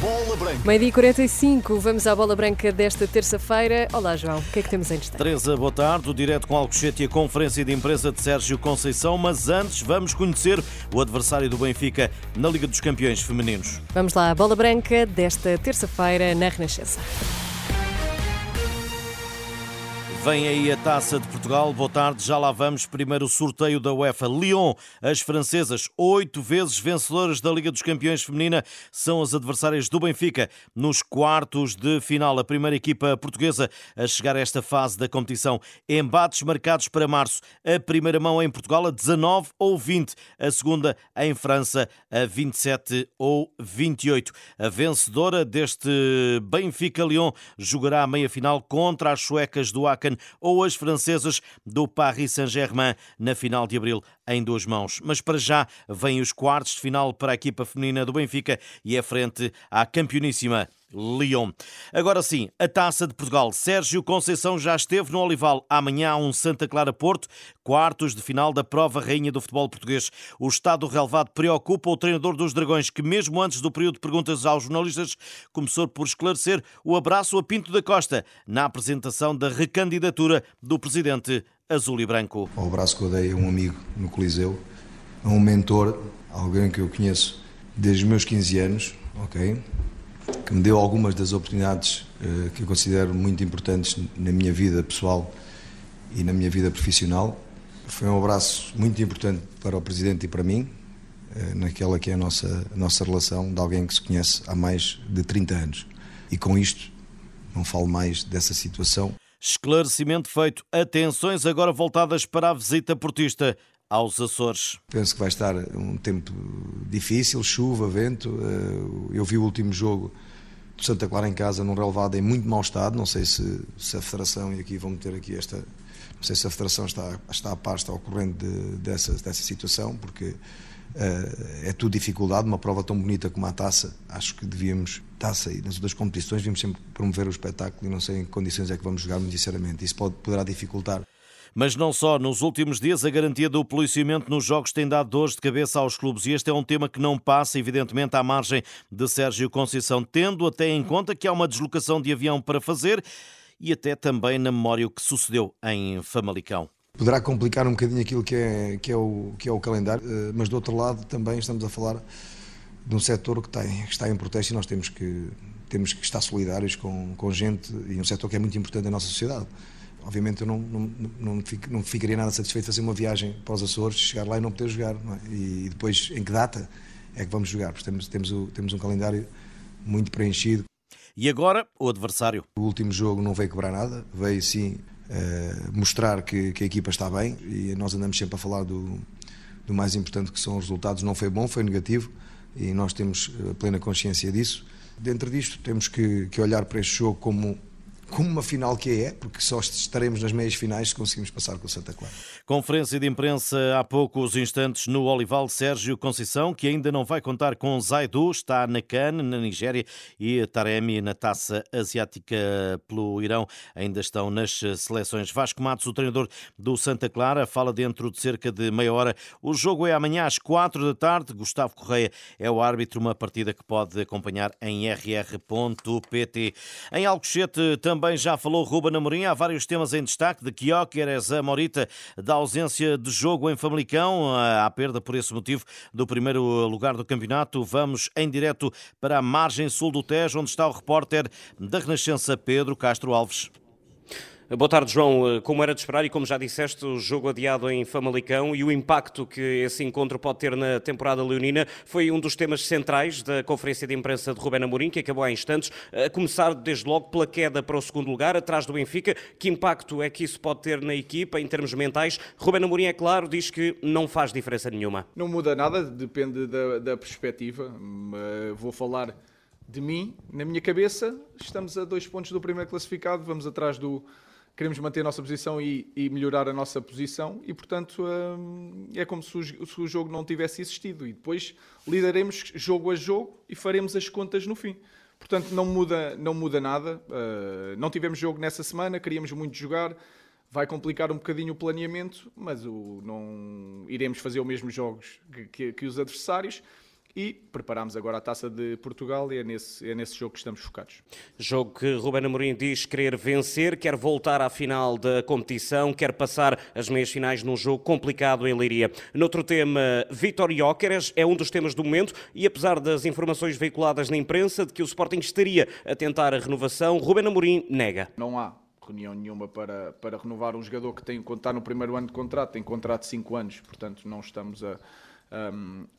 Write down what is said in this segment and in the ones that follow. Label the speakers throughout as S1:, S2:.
S1: Bola Branca.
S2: Meio-dia 45, vamos à bola branca desta terça-feira. Olá, João, o que é que temos em destaque?
S3: Teresa, boa tarde. O direto com Alcochete e a conferência de imprensa de Sérgio Conceição. Mas antes, vamos conhecer o adversário do Benfica na Liga dos Campeões Femininos.
S2: Vamos lá à bola branca desta terça-feira na Renascença.
S3: Vem aí a Taça de Portugal. Boa tarde, já lá vamos. Primeiro o sorteio da UEFA. Lyon, as francesas, oito vezes vencedoras da Liga dos Campeões Feminina, são as adversárias do Benfica nos quartos de final. A primeira equipa portuguesa a chegar a esta fase da competição. Embates marcados para março. A primeira mão em Portugal a 19 ou 20. A segunda em França a 27 ou 28. A vencedora deste Benfica-Lyon jogará a meia-final contra as suecas do Aken ou as francesas do Paris Saint-Germain na final de abril em duas mãos. Mas para já vêm os quartos de final para a equipa feminina do Benfica e é frente à campeoníssima Lyon. Agora sim, a Taça de Portugal. Sérgio Conceição já esteve no Olival. Amanhã há um Santa Clara Porto, quartos de final da prova rainha do futebol português. O estado relevado preocupa o treinador dos Dragões, que mesmo antes do período de perguntas aos jornalistas, começou por esclarecer o abraço a Pinto da Costa na apresentação da recandidatura do presidente azul e branco.
S4: O abraço que eu dei a um amigo no Coliseu, a um mentor, alguém que eu conheço desde os meus 15 anos, ok? que me deu algumas das oportunidades uh, que eu considero muito importantes na minha vida pessoal e na minha vida profissional. Foi um abraço muito importante para o Presidente e para mim, uh, naquela que é a nossa, a nossa relação de alguém que se conhece há mais de 30 anos. E com isto, não falo mais dessa situação.
S3: Esclarecimento feito. Atenções agora voltadas para a visita portista aos Açores.
S4: Penso que vai estar um tempo difícil, chuva, vento. Eh, eu vi o último jogo do Santa Clara em casa num relevado em muito mau estado. Não sei se, se a Federação, e aqui vão meter aqui esta. Não sei se a Federação está, está a par, está ao corrente de, dessa, dessa situação, porque é tudo dificuldade. Uma prova tão bonita como a taça, acho que devíamos, taça e nas outras competições, devíamos sempre promover o espetáculo e não sei em que condições é que vamos jogar, muito sinceramente. Isso pode, poderá dificultar
S3: mas não só. Nos últimos dias, a garantia do policiamento nos jogos tem dado dores de cabeça aos clubes e este é um tema que não passa, evidentemente, à margem de Sérgio Conceição, tendo até em conta que há uma deslocação de avião para fazer e até também na memória o que sucedeu em Famalicão.
S4: Poderá complicar um bocadinho aquilo que é, que é, o, que é o calendário, eh, mas do outro lado também estamos a falar de um setor que, tem, que está em protesto e nós temos que, temos que estar solidários com, com gente e um setor que é muito importante na nossa sociedade obviamente eu não, não, não, não ficaria nada satisfeito de fazer uma viagem para os Açores, chegar lá e não poder jogar. Não é? E depois, em que data é que vamos jogar? Porque temos, temos, o, temos um calendário muito preenchido.
S3: E agora, o adversário?
S4: O último jogo não veio quebrar nada, veio sim mostrar que, que, a equipa está bem e nós andamos sempre a falar do, do mais importante que são os resultados. Não foi bom, foi negativo e nós temos eh, plena consciência disso. Dentro disto, temos que, que olhar para este jogo como como uma final que é, porque só estaremos nas meias finais se conseguimos passar com o Santa Clara.
S3: Conferência de imprensa há poucos instantes no Olival Sérgio Conceição, que ainda não vai contar com Zaidu, está na CAN, na Nigéria, e Taremi na Taça Asiática pelo Irão. Ainda estão nas seleções. Vasco Matos, o treinador do Santa Clara, fala dentro de cerca de meia hora. O jogo é amanhã às quatro da tarde. Gustavo Correia é o árbitro, uma partida que pode acompanhar em rr.pt. Em Alcochete também também já falou Ruben Amorim. Há vários temas em destaque de Quioqueres a Morita da ausência de jogo em Famalicão, à perda por esse motivo do primeiro lugar do campeonato. Vamos em direto para a margem sul do Tejo, onde está o repórter da Renascença Pedro Castro Alves.
S5: Boa tarde, João. Como era de esperar e como já disseste, o jogo adiado em Famalicão e o impacto que esse encontro pode ter na temporada leonina foi um dos temas centrais da conferência de imprensa de Rubén Amorim, que acabou há instantes, a começar desde logo pela queda para o segundo lugar, atrás do Benfica. Que impacto é que isso pode ter na equipa em termos mentais? Rubén Amorim, é claro, diz que não faz diferença nenhuma.
S6: Não muda nada, depende da, da perspectiva. Vou falar de mim, na minha cabeça, estamos a dois pontos do primeiro classificado, vamos atrás do queremos manter a nossa posição e, e melhorar a nossa posição e, portanto, hum, é como se o, se o, jogo não tivesse existido. E depois lidaremos jogo a jogo e faremos as contas no fim. Portanto, não muda, não muda nada. Uh, não tivemos jogo nessa semana, queríamos muito jogar. Vai complicar um bocadinho o planeamento, mas o, não iremos fazer os mesmos jogos que, que, que os adversários e preparamos agora a Taça de Portugal e é nesse, é nesse jogo que estamos focados.
S5: Jogo que Ruben Amorim diz querer vencer, quer voltar à final da competição, quer passar as meias finais num jogo complicado em Leiria. Noutro tema, Vitor Jóqueres é um dos temas do momento e apesar das informações veiculadas na imprensa de que o Sporting estaria a tentar a renovação, Ruben Amorim nega.
S6: Não há reunião nenhuma para, para renovar um jogador que tem, está no primeiro ano de contrato, tem contrato de 5 anos, portanto não estamos a, a,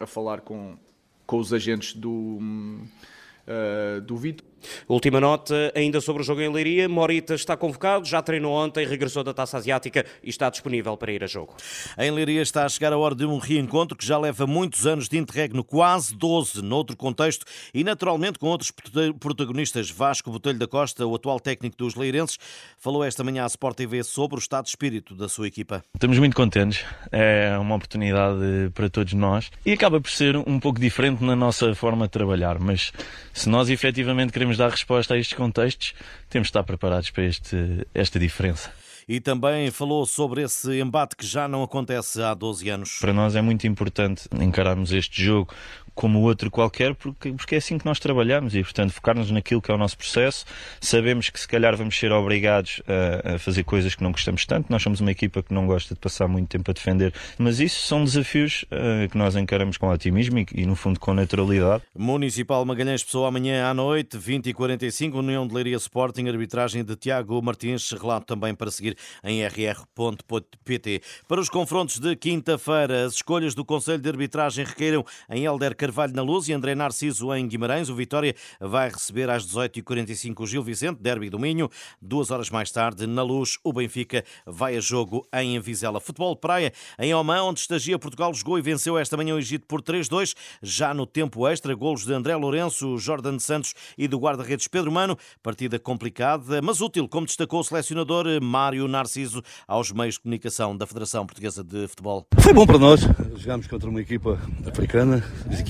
S6: a falar com, com os agentes do, uh, do Vitor.
S5: Última nota ainda sobre o jogo em Leiria. Morita está convocado, já treinou ontem, regressou da Taça Asiática e está disponível para ir a jogo.
S3: Em Leiria está a chegar a hora de um reencontro que já leva muitos anos de interregno, quase 12, noutro contexto e naturalmente com outros protagonistas. Vasco Botelho da Costa, o atual técnico dos Leirenses, falou esta manhã à Sport TV sobre o estado de espírito da sua equipa.
S1: Estamos muito contentes, é uma oportunidade para todos nós e acaba por ser um pouco diferente na nossa forma de trabalhar, mas se nós efetivamente queremos dar resposta a estes contextos, temos de estar preparados para este, esta diferença.
S3: E também falou sobre esse embate que já não acontece há 12 anos.
S1: Para nós é muito importante encararmos este jogo como outro qualquer, porque, porque é assim que nós trabalhamos e, portanto, focar-nos naquilo que é o nosso processo. Sabemos que se calhar vamos ser obrigados a, a, fazer coisas que não gostamos tanto. Nós somos uma equipa que não gosta de passar muito tempo a defender, mas isso são desafios uh, que nós encaramos com otimismo e, e, no fundo, com naturalidade.
S3: Municipal Magalhães Pessoa amanhã à noite, 20 e 45 União de Leiria Sporting, arbitragem de Tiago Martins, relato também para seguir em rr.pt. Para os confrontos de quinta-feira, as escolhas do Conselho de Arbitragem requeiram em Helder Carvalho na Luz e André Narciso em Guimarães. O Vitória vai receber às 18h45 o Gil Vicente, derby do Minho. Duas horas mais tarde, na Luz, o Benfica vai a jogo em Vizela. Futebol Praia, em Oman, onde estagia Portugal, jogou e venceu esta manhã o Egito por 3-2. Já no tempo extra, golos de André Lourenço, Jordan Santos e do guarda-redes Pedro Mano. Partida complicada, mas útil, como destacou o selecionador Mário Narciso aos meios de comunicação da Federação Portuguesa de Futebol.
S7: Foi bom para nós. Jogámos contra uma equipa africana,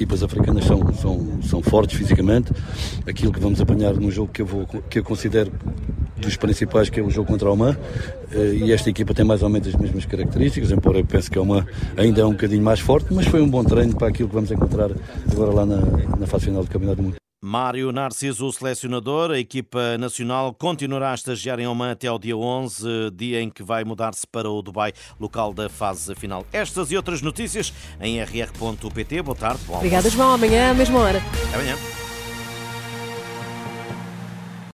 S7: equipas africanas são, são, são fortes fisicamente. Aquilo que vamos apanhar num jogo que eu, vou, que eu considero dos principais, que é o jogo contra o Oman, eh, e esta equipa tem mais ou menos as mesmas características, embora eu pense que a Oman ainda é um bocadinho mais forte, mas foi um bom treino para aquilo que vamos encontrar agora lá na, na fase final do Campeonato do Mundo.
S3: Mário Narciso, o selecionador, a equipa nacional continuará a estagiar em Oman até ao dia 11, dia em que vai mudar-se para o Dubai, local da fase final. Estas e outras notícias em rr.pt. Boa tarde.
S2: Obrigada, João. Amanhã, à mesma hora.
S3: Amanhã.